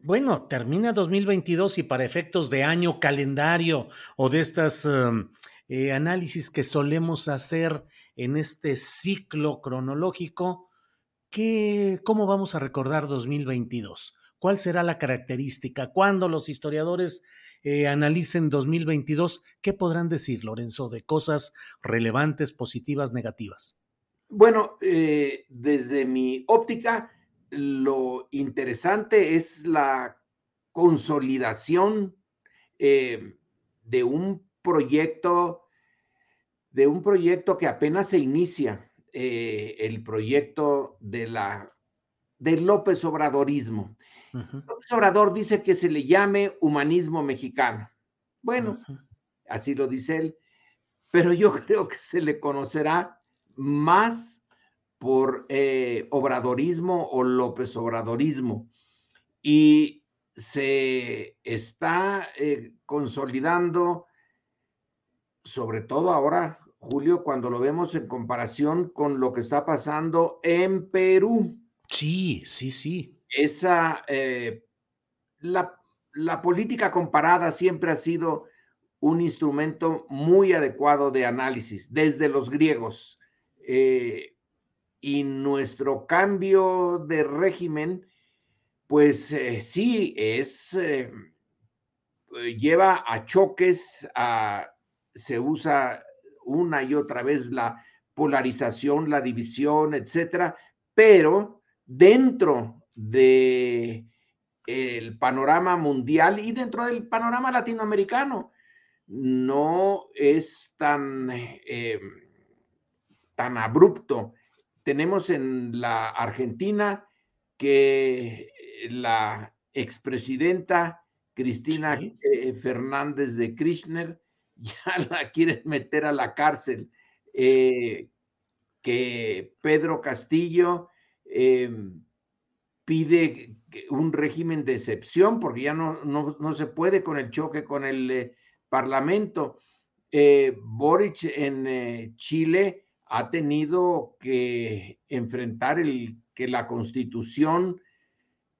bueno, termina 2022 y para efectos de año calendario o de estas um, eh, análisis que solemos hacer en este ciclo cronológico, ¿qué, ¿cómo vamos a recordar 2022? ¿Cuál será la característica? ¿Cuándo los historiadores eh, analicen 2022? ¿Qué podrán decir, Lorenzo, de cosas relevantes, positivas, negativas? Bueno, eh, desde mi óptica, lo interesante es la consolidación eh, de un proyecto, de un proyecto que apenas se inicia, eh, el proyecto de la del López Obradorismo. López Obrador dice que se le llame humanismo mexicano. Bueno, así lo dice él, pero yo creo que se le conocerá más por eh, obradorismo o López Obradorismo. Y se está eh, consolidando, sobre todo ahora, Julio, cuando lo vemos en comparación con lo que está pasando en Perú. Sí, sí, sí. Esa, eh, la, la, política comparada siempre ha sido un instrumento muy adecuado de análisis, desde los griegos. Eh, y nuestro cambio de régimen, pues eh, sí, es, eh, eh, lleva a choques, se usa una y otra vez la polarización, la división, etcétera, pero dentro de el panorama mundial y dentro del panorama latinoamericano no es tan, tan abrupto tenemos en la Argentina que la expresidenta Cristina eh, Fernández de Kirchner ya la quieren meter a la cárcel, eh, que Pedro Castillo em, pide un régimen de excepción porque ya no, no, se puede con el choque con el eh, Parlamento. Boric en Chile ha tenido que enfrentar el que la constitución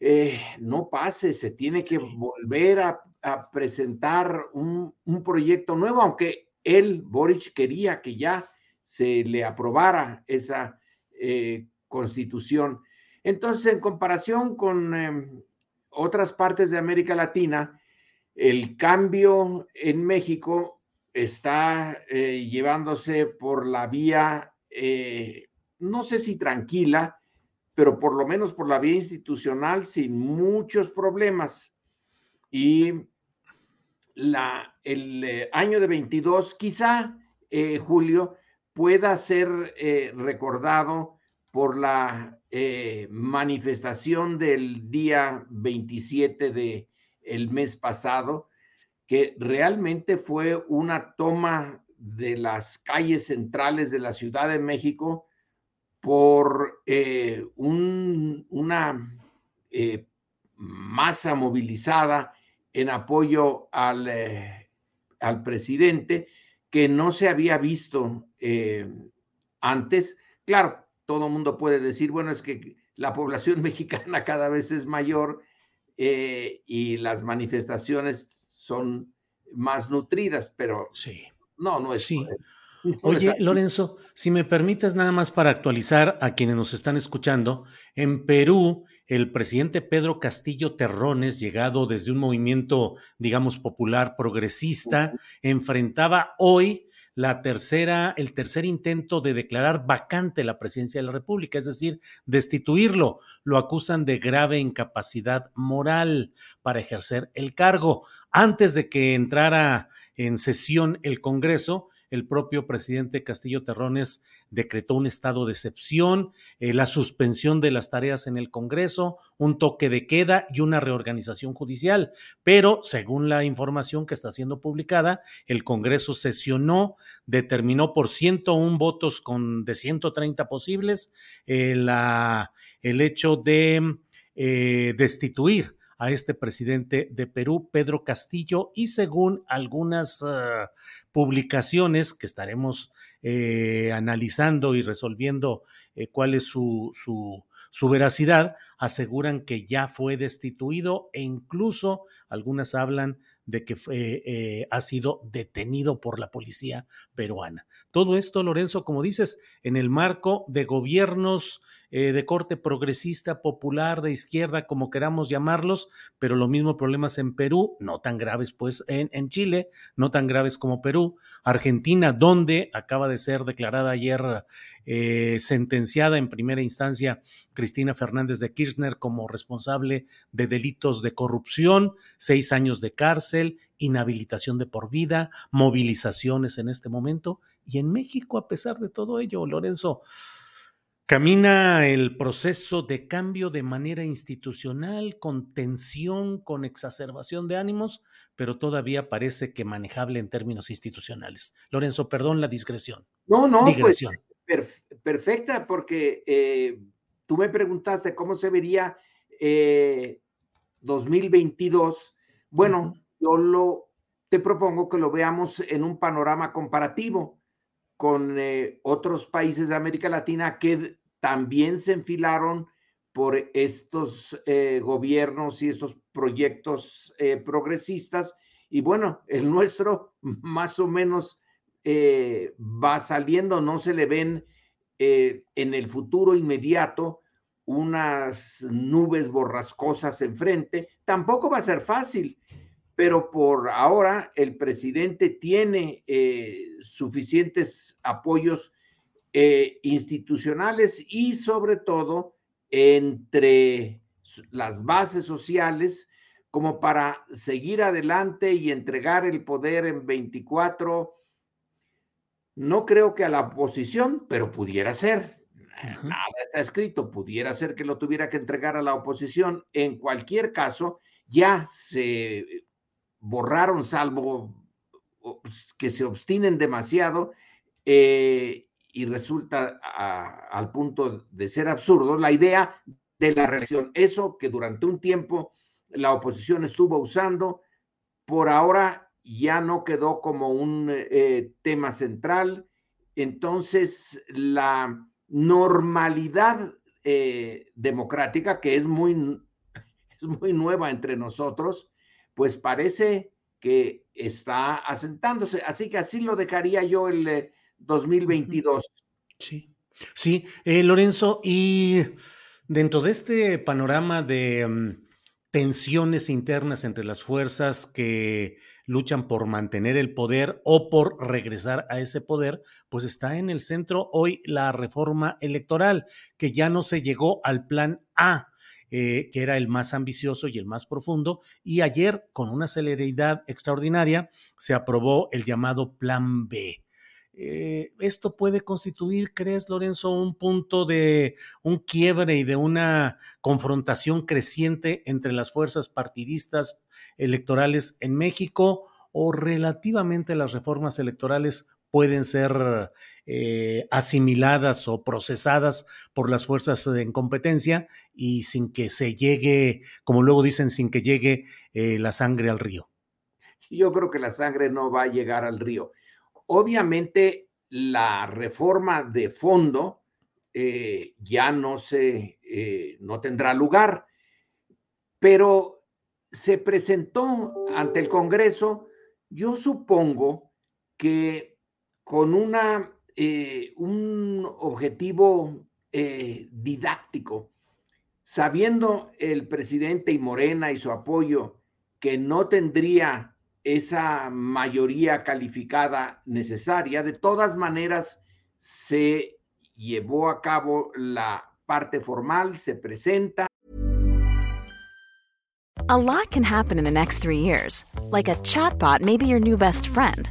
eh, no pase, se tiene que volver a, presentar un, proyecto nuevo, aunque él, Boric, quería que ya se le aprobara esa eh, constitución. Entonces, en comparación con em, otras partes de América Latina, el cambio en México está eh, llevándose por la vía, eh, no sé si tranquila, pero por lo menos por la vía institucional sin muchos problemas. Y la, el eh, año de 22, quizá, Julio, pueda ser recordado por la manifestación del día 27 de el mes pasado, que realmente fue una toma de las calles centrales de la Ciudad de México por eh, una eh, masa movilizada en apoyo al, eh, al, presidente que no se había visto antes. Claro, todo mundo puede decir, bueno, es que la población mexicana cada vez es mayor y las manifestaciones son más nutridas, pero sí. no, no es. Sí. Oye, Lorenzo, si me permites nada más para actualizar a quienes nos están escuchando, en Perú, el presidente Pedro Castillo Terrones, llegado desde un movimiento, digamos, popular progresista, enfrentaba hoy la tercera, el tercer intento de declarar vacante la presidencia de la República, es decir, destituirlo. Lo acusan de grave incapacidad moral para ejercer el cargo. Antes de que entrara en sesión el Congreso, el propio presidente Castillo Terrones decretó un estado de excepción, eh, la suspensión de las tareas en el Congreso, un toque de queda y una reorganización judicial. Pero, según la información que está siendo publicada, el Congreso sesionó, determinó por 101 votos con, de 130 posibles eh, la, el hecho de eh, destituir a este presidente de Perú, Pedro Castillo, y según algunas uh, publicaciones que estaremos eh, analizando y resolviendo eh, cuál es su, su, veracidad, aseguran que ya fue destituido e incluso algunas hablan de que fue, eh, ha sido detenido por la policía peruana. Todo esto, Lorenzo, como dices, en el marco de gobiernos eh, de corte progresista, popular, de izquierda, como queramos llamarlos, pero lo mismo problemas en Perú, no tan graves pues en, en Chile, no tan graves como Perú, Argentina, donde acaba de ser declarada ayer eh, sentenciada en primera instancia Cristina Fernández de Kirchner como responsable de delitos de corrupción, seis años de cárcel, inhabilitación de por vida, movilizaciones en este momento. Y en México, a pesar de todo ello, Lorenzo, Camina el proceso de cambio de manera institucional, con tensión, con exacerbación de ánimos, pero todavía parece que manejable en términos institucionales. Lorenzo, perdón la discreción. No, no, pues, perfecta, porque eh, tú me preguntaste cómo se vería 2022. Eh, bueno, yo lo te propongo que lo veamos en un panorama comparativo con eh, otros países de América Latina que también se enfilaron por estos eh, gobiernos y estos proyectos eh, progresistas. Y bueno, el nuestro más o menos va saliendo, no se le ven en el futuro inmediato unas nubes borrascosas enfrente. Tampoco va a ser fácil pero por ahora el presidente tiene eh, suficientes apoyos eh, institucionales y sobre todo entre las bases sociales como para seguir adelante y entregar el poder en 24. No creo que a la oposición, pero pudiera ser. Nada está escrito, pudiera ser que lo tuviera que entregar a la oposición. En cualquier caso, ya se borraron, salvo pues, que se obstinen demasiado eh, y resulta al punto de ser absurdo la idea de la reelección. Eso que durante un tiempo la oposición estuvo usando, por ahora ya no quedó como un eh, tema central. Entonces, la normalidad eh, democrática, que es muy, es muy nueva entre nosotros, pues parece que está asentándose. Así que así lo dejaría yo el 2022. Eh, sí, sí, eh, Lorenzo, y dentro de este panorama de mm, tensiones internas entre las fuerzas que luchan por mantener el poder o por regresar a ese poder, pues está en el centro hoy la reforma electoral, que ya no se llegó al plan A eh, que era el más ambicioso y el más profundo, y ayer, con una celeridad extraordinaria, se aprobó el llamado Plan B. Eh, esto puede constituir, crees, Lorenzo, un punto de un quiebre y de una confrontación creciente entre las fuerzas partidistas electorales en México o relativamente las reformas electorales pueden ser eh, asimiladas o procesadas por las fuerzas en competencia y sin que se llegue, como luego dicen, sin que llegue eh, la sangre al río. Yo creo que la sangre no va a llegar al río. Obviamente, la reforma de fondo eh, ya no se, no tendrá lugar, pero se presentó ante el Congreso, yo supongo que con una, eh, un objetivo eh, didáctico, sabiendo el presidente y Morena y su apoyo que no tendría esa mayoría calificada necesaria, de todas maneras se llevó a cabo la parte formal, se presenta. A lot can happen in the next three years. Like a chatbot may be your new best friend.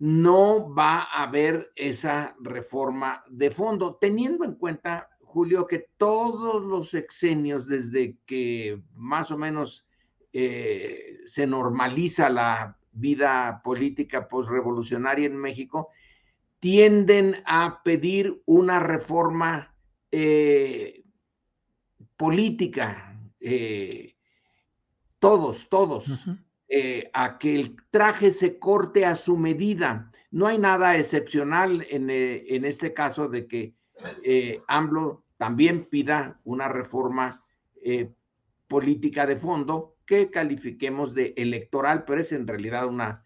No va a haber esa reforma de fondo, teniendo en cuenta, Julio, que todos los sexenios, desde que más o menos eh, se normaliza la vida política postrevolucionaria en México, tienden a pedir una reforma eh, política. Eh, todos, todos. Eh, a que el traje se corte a su medida. No hay nada excepcional en, eh, en este caso de que eh, AMLO también pida una reforma política de fondo que califiquemos de electoral, pero es en realidad una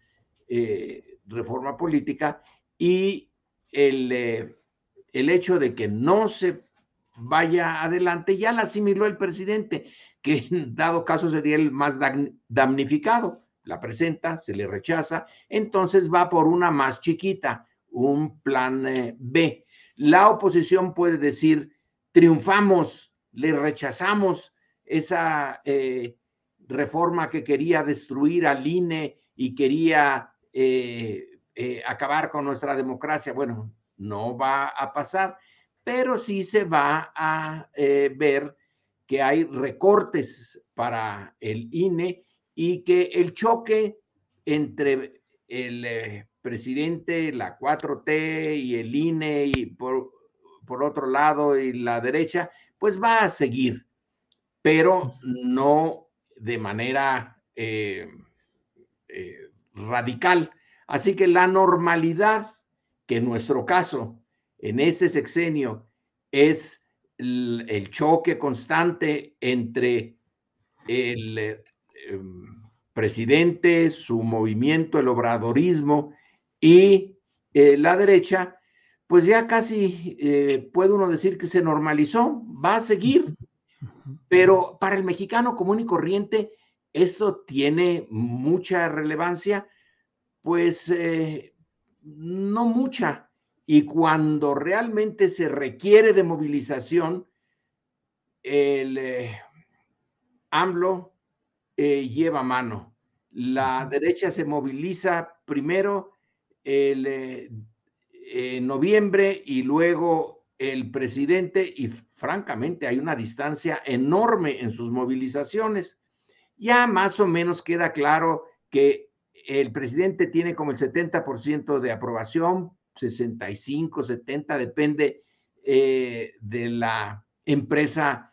reforma política y el, el hecho de que no se vaya adelante ya la asimiló el presidente que dado caso sería el más damnificado. La presenta, se le rechaza, entonces va por una más chiquita, un plan eh, B. La oposición puede decir, triunfamos, le rechazamos esa eh, reforma que quería destruir al INE y quería eh, acabar con nuestra democracia. Bueno, no va a pasar, pero sí se va a ver que hay recortes para el INE y que el choque entre el eh, presidente, la 4T y el INE y por, por otro lado y la derecha, pues va a seguir, pero no de manera eh, eh, radical. Así que la normalidad, que en nuestro caso, en este sexenio, es el, choque constante entre el eh, em, presidente, su movimiento, el obradorismo y eh, la derecha, pues ya casi eh, puede uno decir que se normalizó, va a seguir, pero para el mexicano común y corriente esto tiene mucha relevancia, pues no mucha, y cuando realmente se requiere de movilización, el eh, AMLO eh, lleva mano. La derecha se moviliza primero el, eh, en noviembre y luego el presidente y francamente hay una distancia enorme en sus movilizaciones. Ya más o menos queda claro que el presidente tiene como el 70% de aprobación, 65, 70, depende eh, de la empresa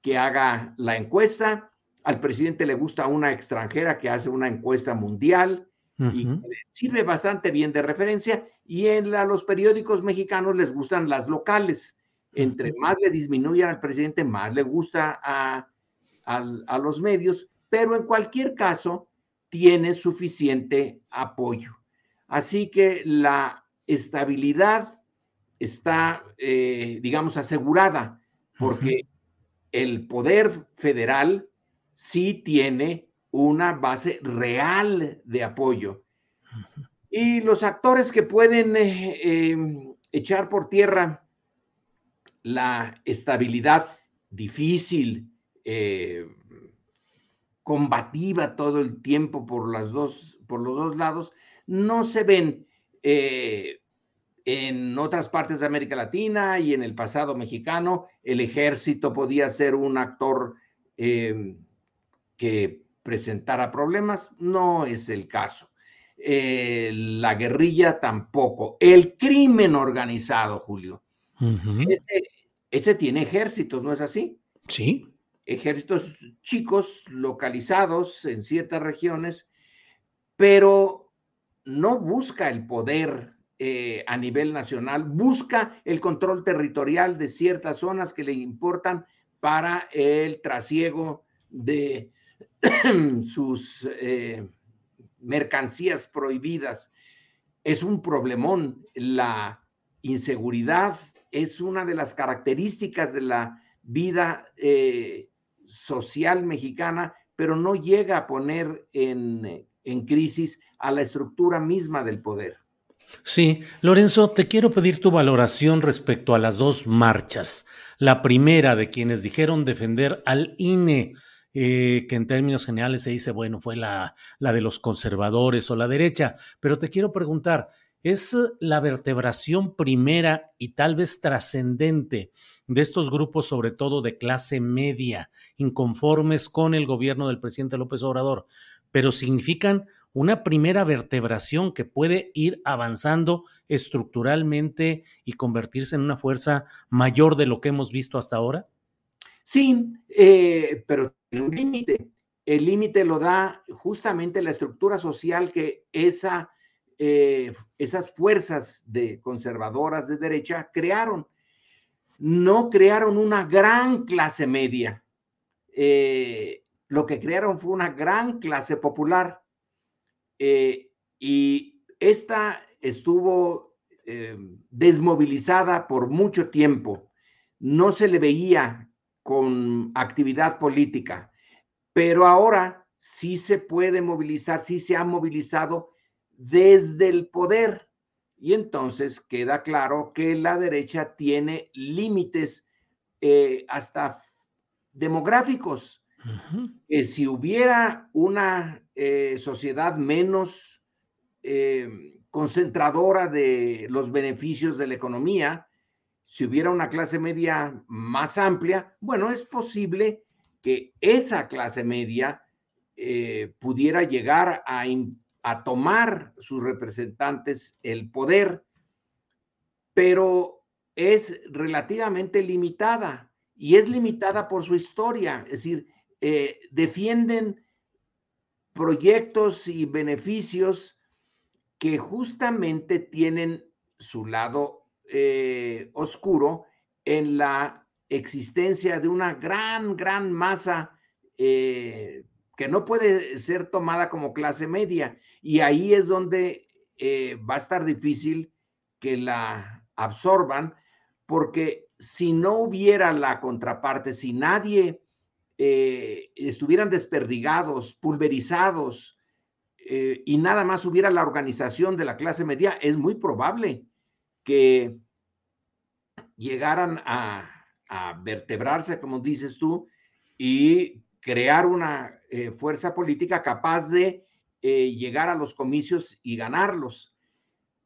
que haga la encuesta. Al presidente le gusta una extranjera que hace una encuesta mundial y sirve bastante bien de referencia. Y en los periódicos mexicanos les gustan las locales. Entre más le disminuyan al presidente, más le gusta a, a los medios, pero en cualquier caso tiene suficiente apoyo. Así que la estabilidad está, eh, digamos, asegurada, porque el poder federal sí tiene una base real de apoyo. Y los actores que pueden eh, em, echar por tierra la estabilidad difícil, eh, combativa todo el tiempo por, las dos, por los dos lados, no se ven eh, en otras partes de América Latina y en el pasado mexicano. El ejército podía ser un actor em, que presentara problemas, no es el caso. Eh, la guerrilla tampoco. El crimen organizado, Julio. ese, tiene ejércitos, ¿no es así? Sí. Ejércitos chicos, localizados en ciertas regiones, pero no busca el poder eh, a nivel nacional, busca el control territorial de ciertas zonas que le importan para el trasiego de sus eh, mercancías prohibidas. Es un problemón. La inseguridad es una de las características de la vida eh, social mexicana, pero no llega a poner en, en crisis a la estructura misma del poder. Sí, Lorenzo, te quiero pedir tu valoración respecto a las dos marchas. La primera de quienes dijeron defender al INE eh, que en términos generales se dice, bueno, fue la, la de los conservadores o la derecha, pero te quiero preguntar, ¿es la vertebración primera y tal vez trascendente de estos grupos, sobre todo de clase media, inconformes con el gobierno del presidente López Obrador, pero significan una primera vertebración que puede ir avanzando estructuralmente y convertirse en una fuerza mayor de lo que hemos visto hasta ahora? Sí, eh, pero tiene un límite. El límite lo da justamente la estructura social que esa, eh, esas fuerzas de conservadoras de derecha crearon. No crearon una gran clase media. Eh, lo que crearon fue una gran clase popular. y esta estuvo desmovilizada por mucho tiempo. No se le veía con actividad política, pero ahora sí se puede movilizar, sí se ha movilizado desde el poder. Y entonces queda claro que la derecha tiene límites eh, hasta demográficos. Que si hubiera una eh, sociedad menos eh, concentradora de los beneficios de la economía, si hubiera una clase media más amplia, bueno, es posible que esa clase media eh, pudiera llegar a, a tomar sus representantes el poder, pero es relativamente limitada y es limitada por su historia, es decir, eh, defienden proyectos y beneficios que justamente tienen su lado eh, oscuro en la existencia de una gran, gran masa eh, que no puede ser tomada como clase media. Y ahí es donde va a estar difícil que la absorban, porque si no hubiera la contraparte, si nadie estuvieran desperdigados, pulverizados, y nada más hubiera la organización de la clase media, es muy probable que llegaran a, vertebrarse, como dices tú, y crear una eh, fuerza política capaz de eh, llegar a los comicios y ganarlos.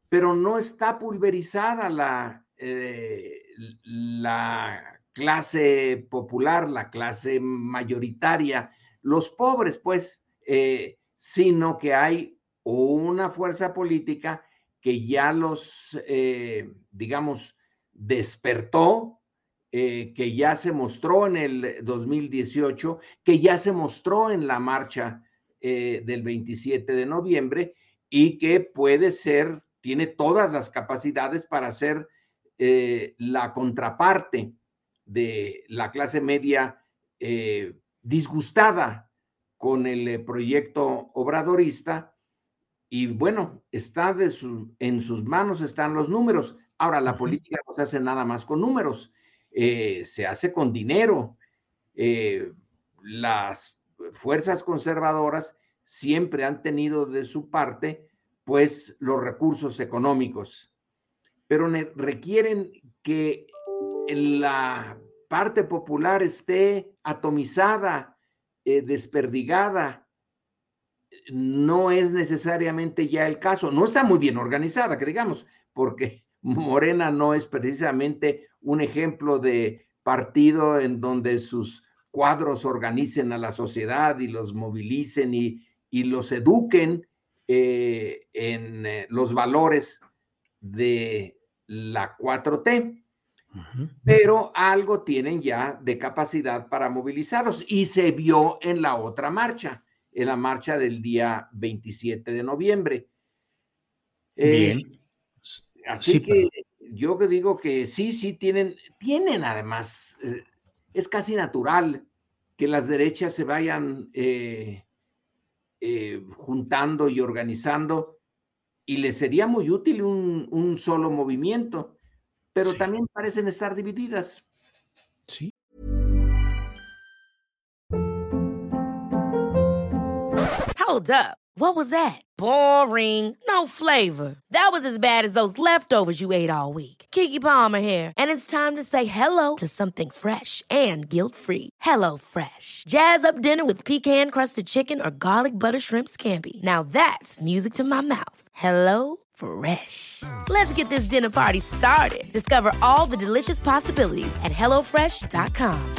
Pero no está pulverizada la, eh, la clase popular, la clase mayoritaria, los pobres, pues, sino que hay una fuerza política que ya los, eh, digamos, despertó, eh, que ya se mostró en el 2018, que ya se mostró en la marcha eh, del 27 de noviembre y que puede ser, tiene todas las capacidades para ser la contraparte de la clase media disgustada con el proyecto obradorista y bueno, está de en sus manos están los números. Ahora, la política no se hace nada más con números, eh, se hace con dinero. Eh, las fuerzas conservadoras siempre han tenido de su parte, pues, los recursos económicos, pero requieren que la parte popular esté atomizada, eh, desperdigada. No es necesariamente ya el caso. No está muy bien organizada, que digamos, porque Morena no es precisamente un ejemplo de partido en donde sus cuadros organicen a la sociedad y los movilicen y, los eduquen eh, en eh, los valores de la 4T. Pero algo tienen ya de capacidad para movilizarlos y se vio en la otra marcha, en la marcha del día 27 de noviembre. Eh, Bien. así que yo digo que sí, sí tienen, tienen además, es casi natural que las derechas se vayan eh, eh, juntando y organizando y les sería muy útil un, solo movimiento, pero también parecen estar divididas. Sí. Hold up. What was that? Boring. No flavor. That was as bad as those leftovers you ate all week. Kiki Palmer here, and it's time to say hello to something fresh and guilt-free. Hello Fresh. Jazz up dinner with pecan-crusted chicken or garlic butter shrimp scampi. Now that's music to my mouth. Hello Fresh. Let's get this dinner party started. Discover all the delicious possibilities at hellofresh.com.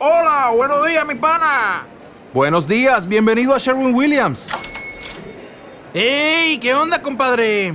Hola, buenos días, mi pana. Buenos días, bienvenido a Sherwin Williams. ¡Ey! ¿Qué onda, compadre?